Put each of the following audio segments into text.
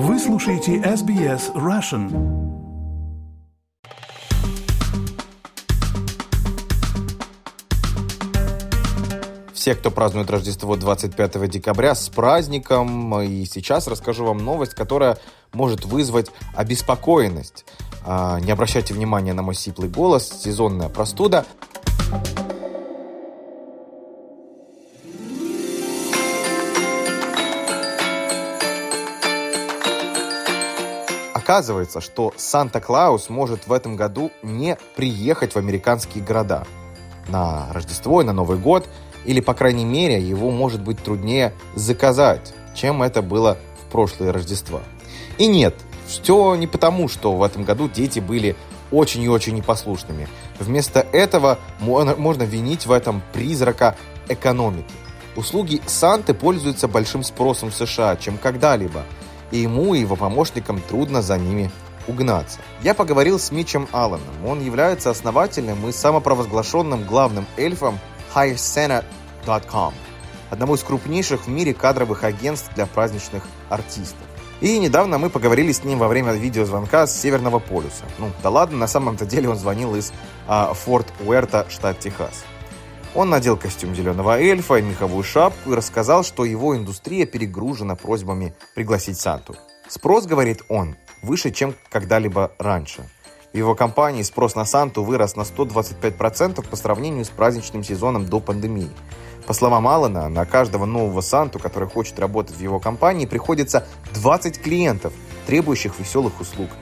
Вы слушаете SBS Russian. Все, кто празднует Рождество 25 декабря, с праздником. И сейчас расскажу вам новость, которая может вызвать обеспокоенность. А, не обращайте внимания на мой сиплый голос, сезонная простуда. Оказывается, что Санта-Клаус может в этом году не приехать в американские города на Рождество и на Новый год, или, по крайней мере, его может быть труднее заказать, чем это было в прошлое Рождество. И нет, все не потому, что в этом году дети были очень и очень непослушными. Вместо этого можно винить в этом призрака экономики. Услуги Санты пользуются большим спросом в США, чем когда-либо – и ему и его помощникам трудно за ними угнаться. Я поговорил с Митчем Алланом. Он является основателем и самопровозглашенным главным эльфом highsenate.com, одного из крупнейших в мире кадровых агентств для праздничных артистов. И недавно мы поговорили с ним во время видеозвонка с Северного полюса. Ну, да ладно, на самом-то деле он звонил из а, Форт Уэрта, штат Техас. Он надел костюм зеленого эльфа и меховую шапку и рассказал, что его индустрия перегружена просьбами пригласить Санту. Спрос, говорит он, выше, чем когда-либо раньше. В его компании спрос на Санту вырос на 125% по сравнению с праздничным сезоном до пандемии. По словам Алана, на каждого нового Санту, который хочет работать в его компании, приходится 20 клиентов, требующих веселых услуг –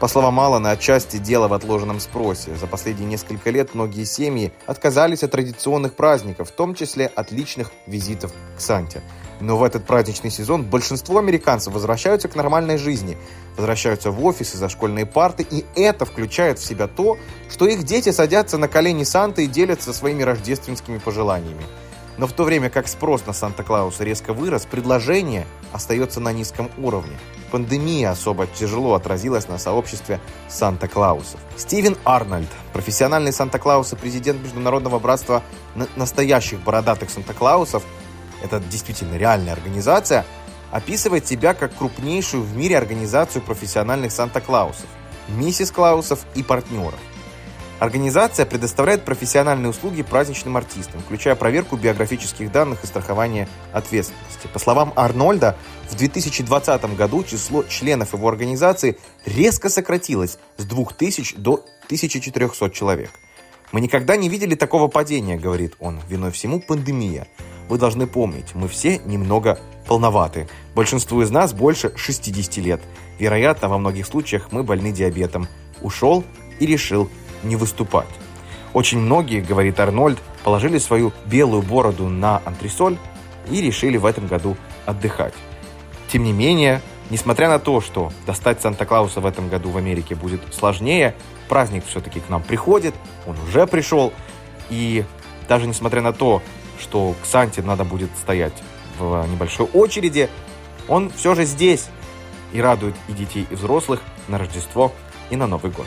по словам Алана, отчасти дело в отложенном спросе. За последние несколько лет многие семьи отказались от традиционных праздников, в том числе от личных визитов к Санте. Но в этот праздничный сезон большинство американцев возвращаются к нормальной жизни, возвращаются в офисы, за школьные парты, и это включает в себя то, что их дети садятся на колени Санты и делятся своими рождественскими пожеланиями. Но в то время как спрос на Санта-Клауса резко вырос, предложение остается на низком уровне. Пандемия особо тяжело отразилась на сообществе Санта-Клаусов. Стивен Арнольд, профессиональный Санта-Клаус и президент Международного братства настоящих бородатых Санта-Клаусов, это действительно реальная организация, описывает себя как крупнейшую в мире организацию профессиональных Санта-Клаусов, миссис Клаусов и партнеров. Организация предоставляет профессиональные услуги праздничным артистам, включая проверку биографических данных и страхование ответственности. По словам Арнольда, в 2020 году число членов его организации резко сократилось с 2000 до 1400 человек. «Мы никогда не видели такого падения», — говорит он, — «виной всему пандемия. Вы должны помнить, мы все немного полноваты. Большинству из нас больше 60 лет. Вероятно, во многих случаях мы больны диабетом. Ушел и решил не выступать. Очень многие, говорит Арнольд, положили свою белую бороду на антресоль и решили в этом году отдыхать. Тем не менее, несмотря на то, что достать Санта-Клауса в этом году в Америке будет сложнее, праздник все-таки к нам приходит, он уже пришел, и даже несмотря на то, что к Санте надо будет стоять в небольшой очереди, он все же здесь и радует и детей, и взрослых на Рождество и на Новый год.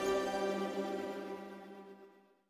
–